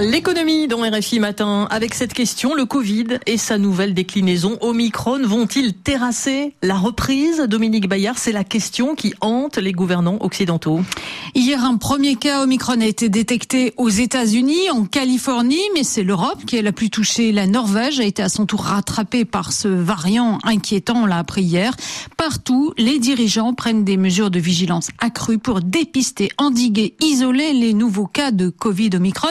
L'économie dans RFI Matin, avec cette question, le Covid et sa nouvelle déclinaison Omicron vont-ils terrasser la reprise? Dominique Bayard, c'est la question qui hante les gouvernants occidentaux. Hier, un premier cas Omicron a été détecté aux États-Unis, en Californie, mais c'est l'Europe qui est la plus touchée. La Norvège a été à son tour rattrapée par ce variant inquiétant, on l'a appris hier. Partout, les dirigeants prennent des mesures de vigilance accrues pour dépister, endiguer, isoler les nouveaux cas de Covid Omicron.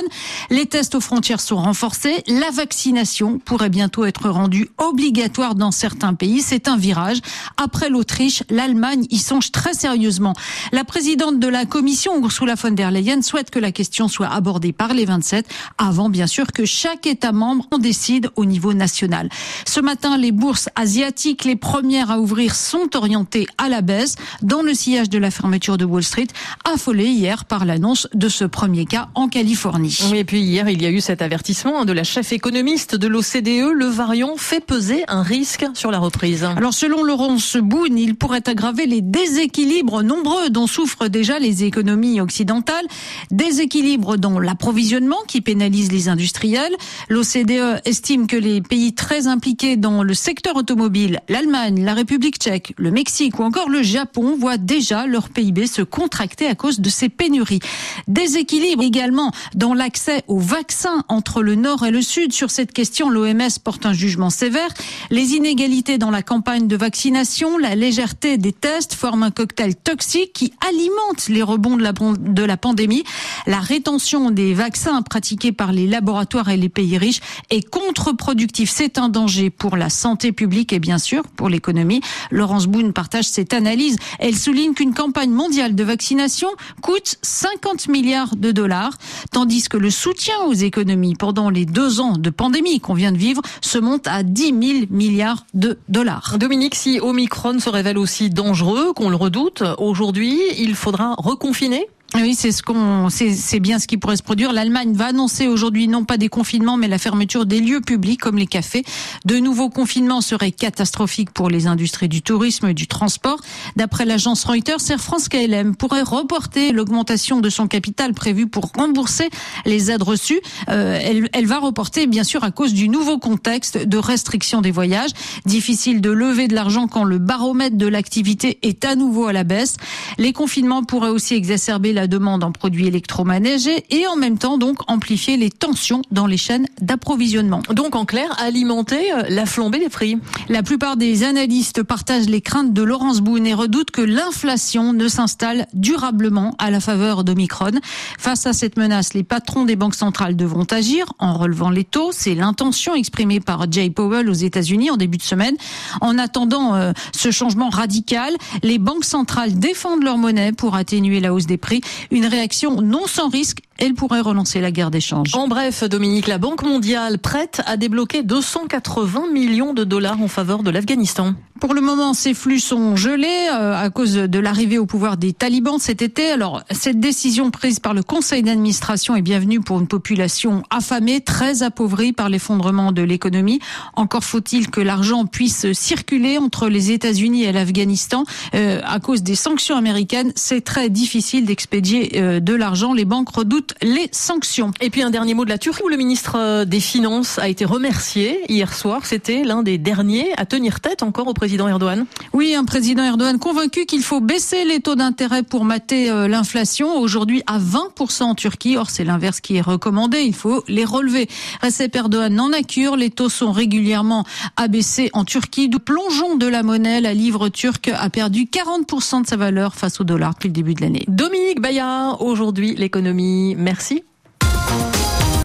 Les tests aux frontières sont renforcés. La vaccination pourrait bientôt être rendue obligatoire dans certains pays. C'est un virage. Après l'Autriche, l'Allemagne y songe très sérieusement. La présidente de la Commission, Ursula von der Leyen, souhaite que la question soit abordée par les 27 avant, bien sûr, que chaque État membre en décide au niveau national. Ce matin, les bourses asiatiques, les premières à ouvrir, sont orientées à la baisse dans le sillage de la fermeture de Wall Street, affolée hier par l'annonce de ce premier cas en Californie. Hier, il y a eu cet avertissement de la chef économiste de l'OCDE. Le variant fait peser un risque sur la reprise. Alors selon Laurence Boone, il pourrait aggraver les déséquilibres nombreux dont souffrent déjà les économies occidentales. Déséquilibres dans l'approvisionnement qui pénalise les industriels. L'OCDE estime que les pays très impliqués dans le secteur automobile, l'Allemagne, la République tchèque, le Mexique ou encore le Japon voient déjà leur PIB se contracter à cause de ces pénuries. Déséquilibre également dans l'accès aux vaccins entre le Nord et le Sud. Sur cette question, l'OMS porte un jugement sévère. Les inégalités dans la campagne de vaccination, la légèreté des tests forment un cocktail toxique qui alimente les rebonds de la, de la pandémie. La rétention des vaccins pratiqués par les laboratoires et les pays riches est contre-productive. C'est un danger pour la santé publique et bien sûr pour l'économie. Laurence Boone partage cette analyse. Elle souligne qu'une campagne mondiale de vaccination coûte 50 milliards de dollars, tandis que le soutien aux économies pendant les deux ans de pandémie qu'on vient de vivre se monte à 10 000 milliards de dollars. Dominique, si Omicron se révèle aussi dangereux qu'on le redoute aujourd'hui, il faudra reconfiner? Oui, c'est ce qu'on, c'est bien ce qui pourrait se produire. L'Allemagne va annoncer aujourd'hui non pas des confinements, mais la fermeture des lieux publics comme les cafés. De nouveaux confinements seraient catastrophiques pour les industries du tourisme et du transport. D'après l'agence Reuters, Air France KLM pourrait reporter l'augmentation de son capital prévu pour rembourser les aides reçues. Euh, elle, elle va reporter, bien sûr, à cause du nouveau contexte de restriction des voyages. Difficile de lever de l'argent quand le baromètre de l'activité est à nouveau à la baisse. Les confinements pourraient aussi exacerber la demande en produits électroménagers et en même temps donc amplifier les tensions dans les chaînes d'approvisionnement. Donc en clair, alimenter euh, la flambée des prix. La plupart des analystes partagent les craintes de Laurence Boone et redoutent que l'inflation ne s'installe durablement à la faveur d'Omicron. Face à cette menace, les patrons des banques centrales devront agir en relevant les taux. C'est l'intention exprimée par Jay Powell aux États-Unis en début de semaine. En attendant euh, ce changement radical, les banques centrales défendent leur monnaie pour atténuer la hausse des prix. Une réaction non sans risque, elle pourrait relancer la guerre d'échange. En bref, Dominique, la Banque mondiale prête à débloquer 280 millions de dollars en faveur de l'Afghanistan. Pour le moment, ces flux sont gelés euh, à cause de l'arrivée au pouvoir des talibans cet été. Alors, cette décision prise par le conseil d'administration est bienvenue pour une population affamée, très appauvrie par l'effondrement de l'économie. Encore faut-il que l'argent puisse circuler entre les États-Unis et l'Afghanistan. Euh, à cause des sanctions américaines, c'est très difficile d'expédier euh, de l'argent. Les banques redoutent les sanctions. Et puis un dernier mot de la Turquie où le ministre des Finances a été remercié hier soir. C'était l'un des derniers à tenir tête encore au président Erdogan Oui, un président Erdogan convaincu qu'il faut baisser les taux d'intérêt pour mater euh, l'inflation. Aujourd'hui à 20% en Turquie. Or, c'est l'inverse qui est recommandé. Il faut les relever. Recep Erdogan n'en a cure. Les taux sont régulièrement abaissés en Turquie. Du plongeon de la monnaie, la livre turque a perdu 40% de sa valeur face au dollar depuis le début de l'année. Dominique Bayard, aujourd'hui l'économie. Merci.